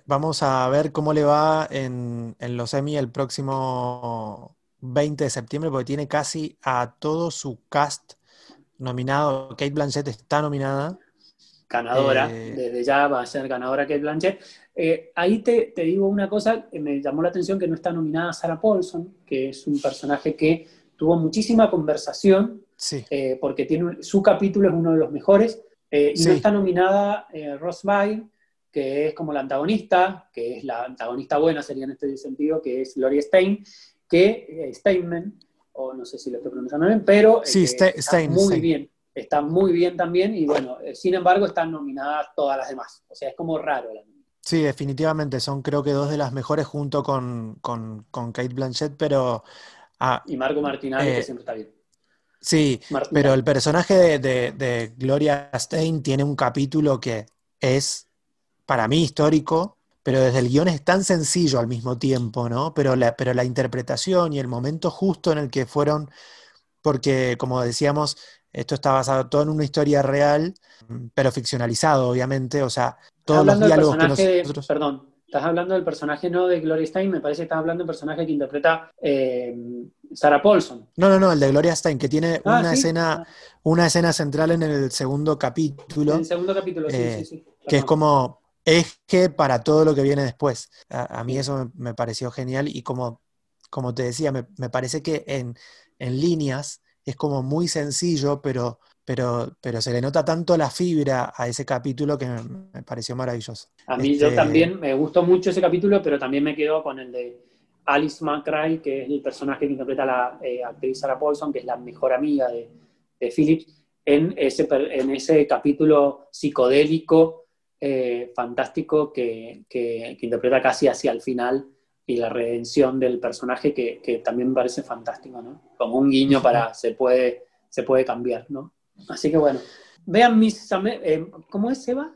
vamos a ver cómo le va en, en los Emmy el próximo 20 de septiembre, porque tiene casi a todo su cast nominado. Kate Blanchett está nominada. Ganadora, eh, desde ya va a ser ganadora Kate Blanchett. Eh, ahí te, digo una cosa que me llamó la atención, que no está nominada Sarah Paulson, que es un personaje que tuvo muchísima conversación, eh, porque tiene su capítulo es uno de los mejores, y no está nominada Ross Byrne, que es como la antagonista, que es la antagonista buena, sería en este sentido, que es Gloria Stein, que eh, Steinman, o no sé si lo estoy pronunciando bien, pero sí, eh, está muy bien, está muy bien también, y bueno, eh, sin embargo están nominadas todas las demás, o sea, es como raro la Sí, definitivamente, son creo que dos de las mejores junto con, con, Kate Blanchett, pero... Ah, y Marco Martinelli, que siempre está bien. Sí, pero el personaje de, de, Gloria Stein tiene un capítulo que es, para mí, histórico, pero desde el guion es tan sencillo al mismo tiempo, ¿no? Pero la, pero la interpretación y el momento justo en el que fueron, porque como decíamos, esto está basado todo en una historia real, pero ficcionalizado, obviamente, o sea, todos los diálogos que nosotros... perdón, estás hablando del personaje no de Gloria Stein, me parece que estás hablando del personaje que interpreta eh, Sarah Paulson. No, no, no, el de Gloria Stein, que tiene ah, una escena, ah. una escena central en el segundo capítulo. En el segundo capítulo, sí, sí, sí. Que es como que para todo lo que viene después. A, mí eso me, pareció genial y como, como te decía, me, parece que en, líneas es como muy sencillo, pero, pero, pero se le nota tanto la fibra a ese capítulo que me, pareció maravilloso. A mí yo este también me gustó mucho ese capítulo, pero también me quedo con el de Alice McRae, que es el personaje que interpreta la eh, actriz Sarah Paulson, que es la mejor amiga de, de Phillips, en ese, en ese capítulo psicodélico eh, fantástico que, interpreta casi hacia el final y la redención del personaje que, también me parece fantástico, ¿no? Como un guiño para se puede, se puede cambiar, ¿no? Así que bueno, vean Miss eh, ¿cómo es Eva?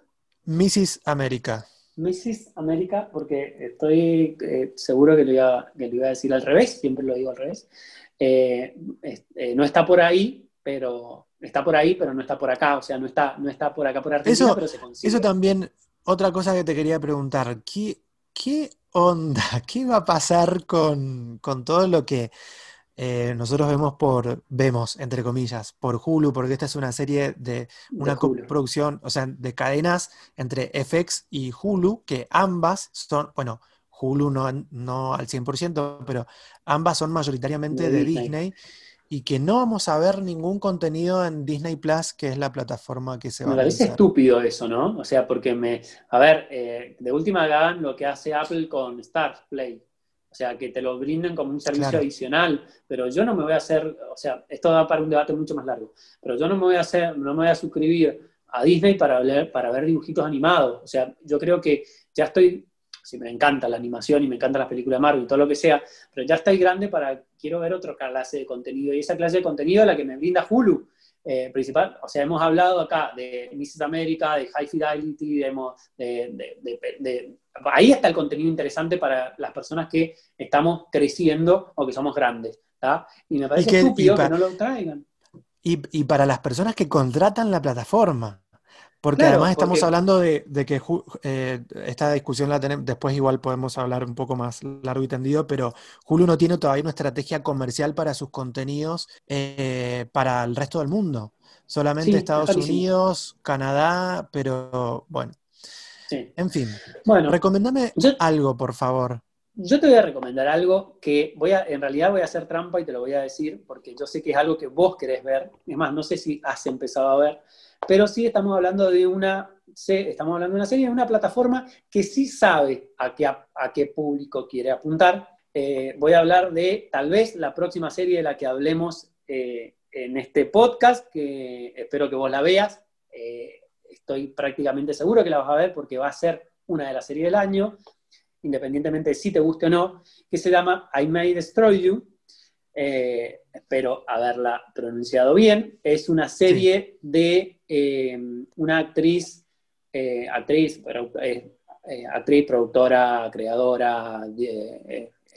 Mrs. América. Mrs. América, porque estoy eh, seguro que lo, iba, que lo iba a decir al revés, siempre lo digo al revés. no está por ahí, pero está por ahí, pero no está por acá, o sea, no está, no está por acá por Argentina, eso, pero se consigue. Eso también, otra cosa que te quería preguntar, ¿qué, qué onda? ¿Qué va a pasar con, todo lo que eh, nosotros vemos por, vemos, entre comillas, por Hulu, porque esta es una serie de una producción, o sea, de cadenas entre FX y Hulu, que ambas son, bueno, Hulu no, no al 100%, pero ambas son mayoritariamente de, Disney y que no vamos a ver ningún contenido en Disney Plus, que es la plataforma que se va a Me parece estúpido eso, ¿no? O sea, porque me. A ver, eh, de última hagan lo que hace Apple con Stars Play. O sea, que te lo brinden como un servicio adicional, pero yo no me voy a hacer, o sea, esto da para un debate mucho más largo, pero yo no me voy a hacer, no me voy a suscribir a Disney para, para ver dibujitos animados. O sea, yo creo que ya estoy si me encanta la animación y me encanta las películas de Marvel y todo lo que sea, pero ya estoy grande para, quiero ver otra clase de contenido, y esa clase de contenido es la que me brinda Hulu, eh, principal, o sea, hemos hablado acá de Mrs. America, de High Fidelity, de, ahí está el contenido interesante para las personas que estamos creciendo o que somos grandes, Y me parece estúpido que no lo traigan. Y, y para las personas que contratan la plataforma, Porque además estamos hablando de, que eh, esta discusión la tenemos, después igual podemos hablar un poco más largo y tendido, pero Hulu no tiene todavía una estrategia comercial para sus contenidos eh, para el resto del mundo. Solamente Estados Unidos, Canadá, pero bueno. En fin. Bueno, recomendame algo, por favor. Yo te voy a recomendar algo que voy a, en realidad voy a hacer trampa y te lo voy a decir, porque yo sé que es algo que vos querés ver. Es más, no sé si has empezado a ver pero sí estamos hablando de una, estamos hablando de una serie, de una plataforma que sí sabe a qué, a, qué público quiere apuntar. Eh, voy a hablar de tal vez la próxima serie de la que hablemos eh, en este podcast, que espero que vos la veas. Eh, estoy prácticamente seguro que la vas a ver porque va a ser una de las series del año, independientemente de si te guste o no, que se llama I May Destroy You, eh, espero haberla pronunciado bien, es una serie de eh, una actriz, eh, actriz, actriz, productora, creadora,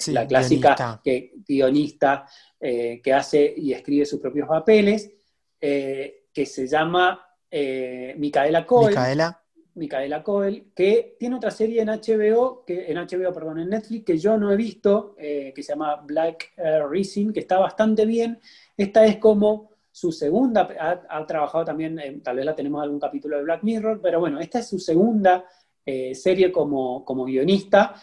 la clásica guionista, que, que hace y escribe sus propios papeles, que se llama Micaela Cole. Micaela. Micaela Coel, que tiene otra serie en HBO, que, en HBO, perdón, en Netflix, que yo no he visto, eh, que se llama Black Rising, que está bastante bien. Esta es como su segunda, ha, trabajado también, tal vez la tenemos en algún capítulo de Black Mirror, pero bueno, esta es su segunda eh, serie como, como guionista,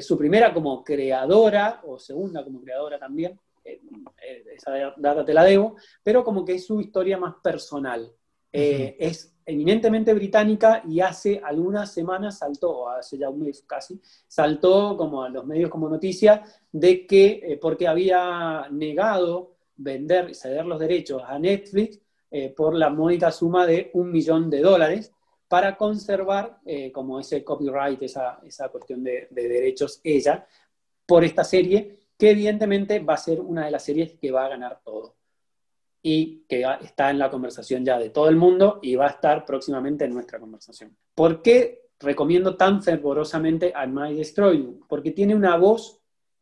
su primera como creadora, o segunda como creadora también, esa data te la debo, pero como que es su historia más personal. Es eminentemente británica y hace algunas semanas saltó, hace ya un mes casi, saltó como a los medios como noticia de que eh, porque había negado vender, ceder los derechos a Netflix eh, por la módica suma de un millón de dólares para conservar eh, como ese copyright, esa, esa cuestión de, de derechos ella, por esta serie, que evidentemente va a ser una de las series que va a ganar todo y que está en la conversación ya de todo el mundo y va a estar próximamente en nuestra conversación. ¿Por qué recomiendo tan fervorosamente a My Destroy You? Porque tiene una voz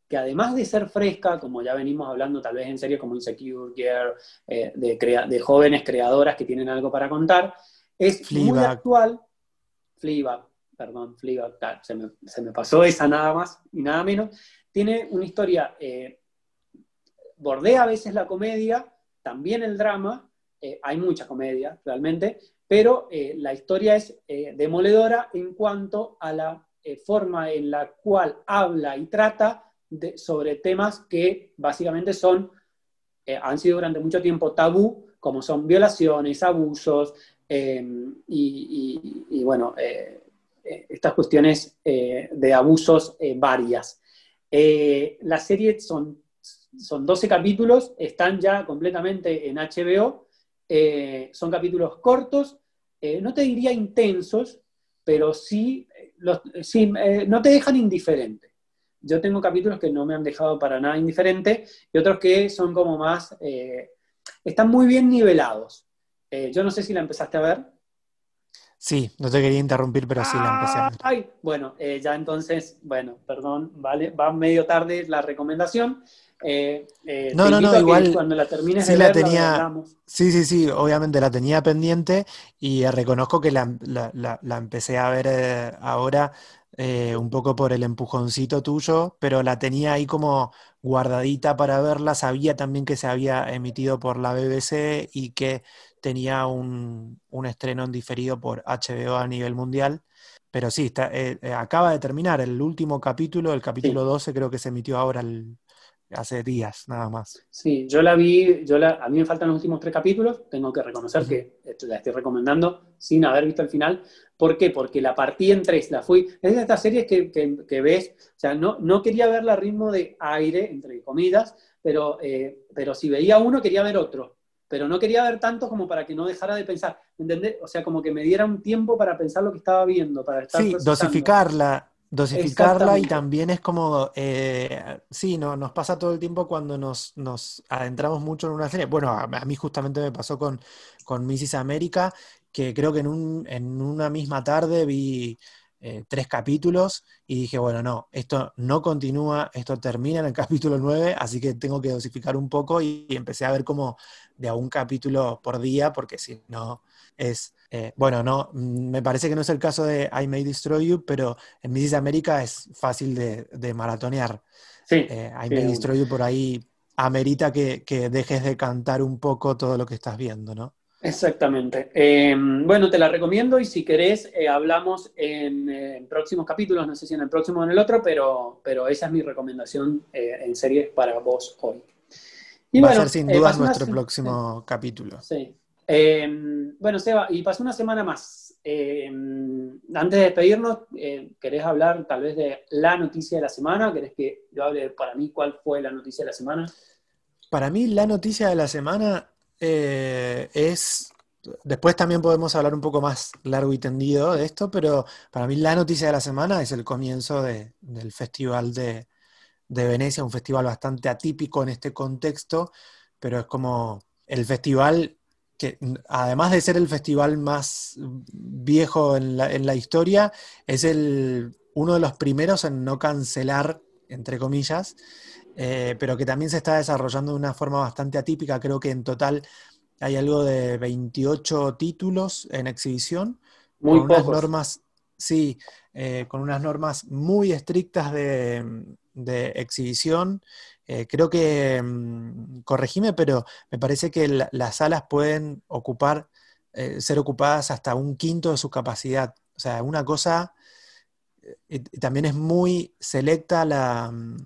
que además de ser fresca, como ya venimos hablando tal vez en series como Insecure, Gear, eh, de, de, jóvenes creadoras que tienen algo para contar, es muy actual. Fleabag, perdón, Fleabag, se, me, pasó esa nada más y nada menos. Tiene una historia, eh, bordea a veces la comedia, también el drama, eh, hay mucha comedia realmente, pero eh, la historia es eh, demoledora en cuanto a la forma en la cual habla y trata sobre temas que básicamente son, han sido durante mucho tiempo tabú, como son violaciones, abusos y, bueno, estas cuestiones de abusos varias. la serie son son 12 capítulos, están ya completamente en HBO, eh, son capítulos cortos, eh, no te diría intensos, pero sí, eh, no te dejan indiferente. Yo tengo capítulos que no me han dejado para nada indiferente y otros que son como más, están muy bien nivelados. yo no sé si la empezaste a ver. Sí, no te quería interrumpir, pero sí la empecé a ver. Ay, bueno, ya entonces, bueno, perdón, vale, va medio tarde la recomendación. Eh, eh, no, no, no, igual. Cuando la termines sí la tenía. Sí, sí, sí, obviamente la tenía pendiente y reconozco que la, empecé a ver eh, ahora un poco por el empujoncito tuyo, pero la tenía ahí como guardadita para verla. Sabía también que se había emitido por la BBC y que tenía un, estreno en diferido por HBO a nivel mundial. Pero sí, está, acaba de terminar el último capítulo, el capítulo 12 creo que se emitió ahora el, hace días nada más. Sí, yo la vi, yo la, a mí me faltan los últimos tres capítulos, tengo que reconocer que la estoy recomendando sin haber visto el final. ¿Por qué? Porque la partí en tres, la fui. Es de estas series que, que, ves, o sea, no, no quería verla a ritmo de aire, entre comidas, pero, eh, pero si veía uno quería ver otro. Pero no quería ver tanto como para que no dejara de pensar, ¿entendés? O sea, como que me diera un tiempo para pensar lo que estaba viendo, para estar Sí, dosificarla, Dosificarla y también es como, eh, sí, no, nos pasa todo el tiempo cuando nos, nos adentramos mucho en una serie. Bueno, a, mí justamente me pasó con, con, Mrs. América, que creo que en, un, en una misma tarde vi eh, tres capítulos y dije, bueno, no, esto no continúa, esto termina en el capítulo 9, así que tengo que dosificar un poco y, empecé a ver como de a un capítulo por día, porque si no es, eh, bueno, no, mm, me parece que no es el caso de I May Destroy You, pero en Mrs. America es fácil de, maratonear. Sí, eh, I May Destroy You por ahí amerita que, que dejes de cantar un poco todo lo que estás viendo, ¿no? Exactamente. Em, bueno, te la recomiendo y si querés eh, hablamos en, próximos capítulos, no sé si en el próximo o en el otro, pero, pero esa es mi recomendación en series para vos hoy. Y Va a ser sin eh, duda nuestro próximo capítulo. Sí. Em, bueno, Seba, y pasó una semana más. Em, antes de despedirnos, ¿querés hablar tal vez de la noticia de la semana? ¿Querés que yo hable para mí cuál fue la noticia de la semana? Para mí la noticia de la semana eh, es, después también podemos hablar un poco más largo y tendido de esto, pero para mí la noticia de la semana es el comienzo del Festival de, Venecia, un festival bastante atípico en este contexto, pero es como el festival que además de ser el festival más viejo en la, historia, es el, uno de los primeros en no cancelar, entre comillas, eh, pero que también se está desarrollando de una forma bastante atípica. Creo que en total hay algo de 28 títulos en exhibición. Muy con unas normas, sí, eh, con unas normas muy estrictas de, exhibición. Eh, creo que, mm, corregime, pero me parece que las salas pueden ocupar, ser ocupadas hasta un quinto de su capacidad. O sea, una cosa, también es muy selecta la, mm,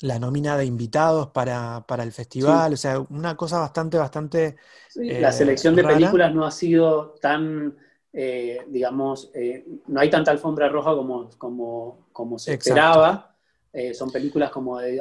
la nómina de invitados para, el festival, o sea, una cosa bastante, bastante... la selección de películas no ha sido tan, eh, digamos, eh, no hay tanta alfombra roja como, como, como se esperaba. Eh, son películas como de,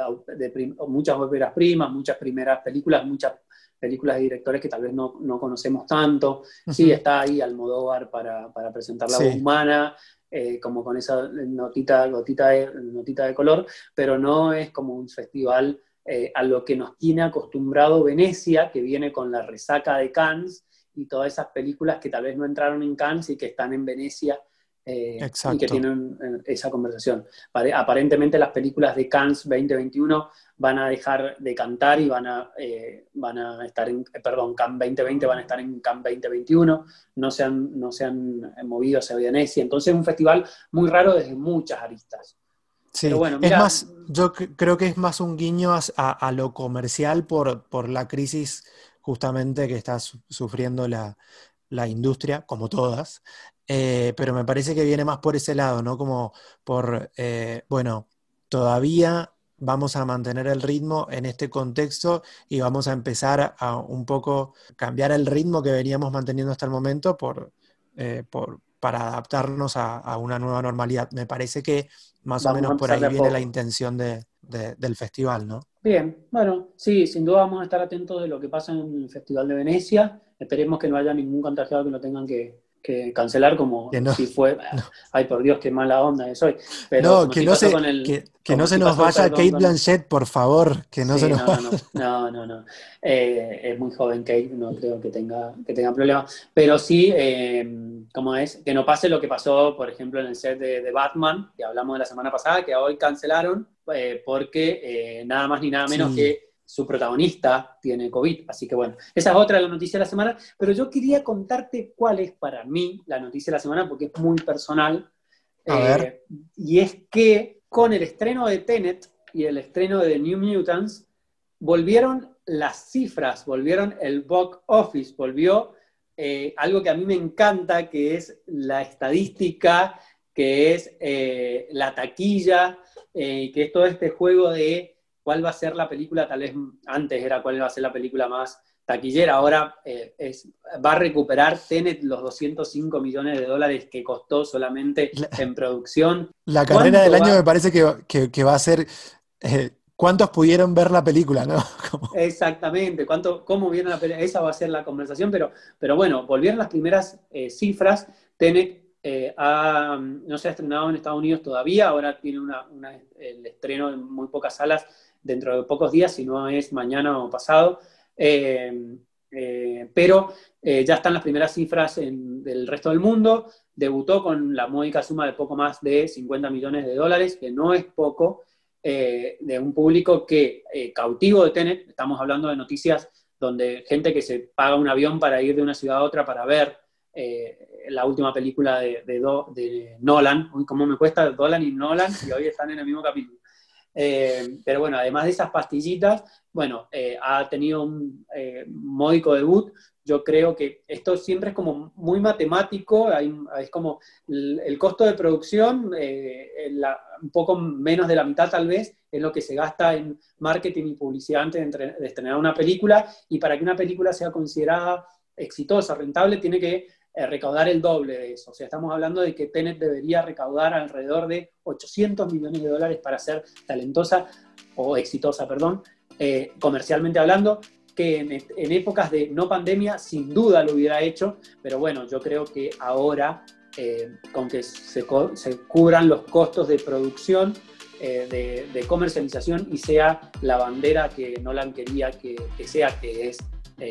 muchas óperas primas, muchas primeras películas, muchas películas de directores que tal vez no, conocemos tanto. Sí, está ahí Almodóvar para, para presentar la voz humana, eh, como con esa notita, gotita de, notita de color, pero no es como un festival eh, a lo que nos tiene acostumbrado Venecia, que viene con la resaca de Cannes y todas esas películas que tal vez no entraron en Cannes y que están en Venecia eh, y que tienen esa conversación. Aparentemente las películas de Cannes 2021 van a dejar de cantar y van a, eh, van a estar en, eh, perdón, CAM 2020 van a estar en CAM 2021, no se han, no se han movido hacia Venecia. Entonces es un festival muy raro desde muchas aristas. Sí, bueno, es más, yo creo que es más un guiño a, lo comercial por, por, la crisis justamente que está sufriendo la, la industria, como todas, eh, pero me parece que viene más por ese lado, ¿no? Como por, eh, bueno, todavía vamos a mantener el ritmo en este contexto y vamos a empezar a un poco cambiar el ritmo que veníamos manteniendo hasta el momento por, eh, por para adaptarnos a, una nueva normalidad. Me parece que más o menos por ahí viene la intención del festival, ¿no? Bien, bueno, sí, sin duda vamos a estar atentos de lo que pasa en el Festival de Venecia. Esperemos que no haya ningún contagiado que lo tengan que, que cancelar como si fue, ay por Dios, qué mala onda que soy. Pero no, que no, se, que, no se nos vaya Kate Blanchett, por favor, que no se nos no, vaya. No, no, no, eh, es muy joven Kate, no creo que tenga, que tenga problemas, pero sí, eh, como es, que no pase lo que pasó, por ejemplo, en el set de, Batman, que hablamos de la semana pasada, que hoy cancelaron, eh, porque nada más ni nada menos que su protagonista tiene COVID. Así que bueno, esa es otra de las noticias de la semana, pero yo quería contarte cuál es para mí la noticia de la semana, porque es muy personal. Eh, y es que con el estreno de Tenet y el estreno de The New Mutants, volvieron las cifras, volvieron el box office, volvió eh, algo que a mí me encanta, que es la estadística, que es eh, la taquilla, que es todo este juego de cuál va a ser la película, tal vez antes era cuál va a ser la película más taquillera, ahora eh, es, va a recuperar Tenet los 205 millones de dólares que costó solamente en producción. La carrera del año me parece que, va a ser... Eh, ¿Cuántos pudieron ver la película, no? Exactamente, ¿cuánto, cómo viene la película? Esa va a ser la conversación, pero, pero bueno, volvieron las primeras eh, cifras. Tenet no se ha estrenado en Estados Unidos todavía, ahora tiene el estreno en muy pocas salas dentro de pocos días, si no es mañana o pasado. Eh, eh, pero Eh, ya están las primeras cifras del resto del mundo. Debutó con la módica suma de poco más de 50 millones de dólares, que no es poco, de un público que cautivo de Tenet, estamos hablando de noticias donde gente que se paga un avión para ir de una ciudad a otra para ver la última película de, de, Nolan, cómo me cuesta Nolan y Nolan, y hoy están en el mismo capítulo. Pero bueno, además de esas pastillitas, bueno, ha tenido un módico debut, yo creo que esto siempre es como muy matemático, es como el, costo de producción, eh, un poco menos de la mitad tal vez, es lo que se gasta en marketing y publicidad antes de, estrenar una película, y para que una película sea considerada exitosa, rentable, tiene que eh, recaudar el doble de eso. O sea, estamos hablando de que Tenet debería recaudar alrededor de 800 millones de dólares para ser talentosa o exitosa, perdón, eh, comercialmente hablando, que en, épocas de no pandemia sin duda lo hubiera hecho, pero bueno, yo creo que ahora, eh, con que se, cubran los costos de producción, de, comercialización y sea la bandera que Nolan quería que, sea, que es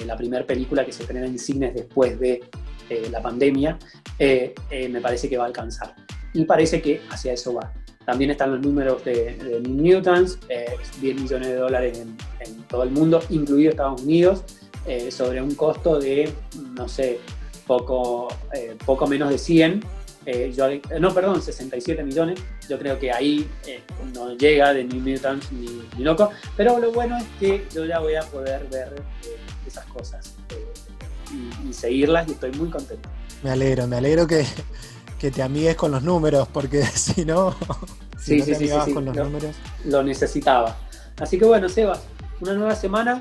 la primera película que se estrena en cines después de la pandemia, me parece que va a alcanzar. Y parece que hacia eso va. También están los números de, de Newtons, 10 millones de dólares en, todo el mundo, incluido Estados Unidos, eh, sobre un costo de, no sé, poco, eh, poco menos de 100. Eh, no, perdón, 67 millones. Yo creo que ahí no llega de New Mutants ni, loco. Pero lo bueno es que yo ya voy a poder ver esas cosas y, seguirlas y estoy muy contento. Me alegro, me alegro que, que te amigues con los números, porque si no, si sí, sí, sí, con los números. Lo necesitaba. Así que bueno, Sebas, una nueva semana.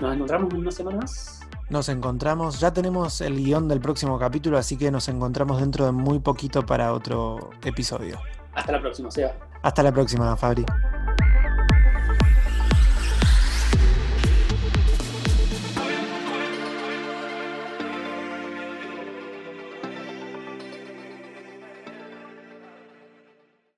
Nos encontramos en una semana más. Nos encontramos, ya tenemos el guion del próximo capítulo, así que nos encontramos dentro de muy poquito para otro episodio. Hasta la próxima, Seba. Hasta la próxima, Fabri.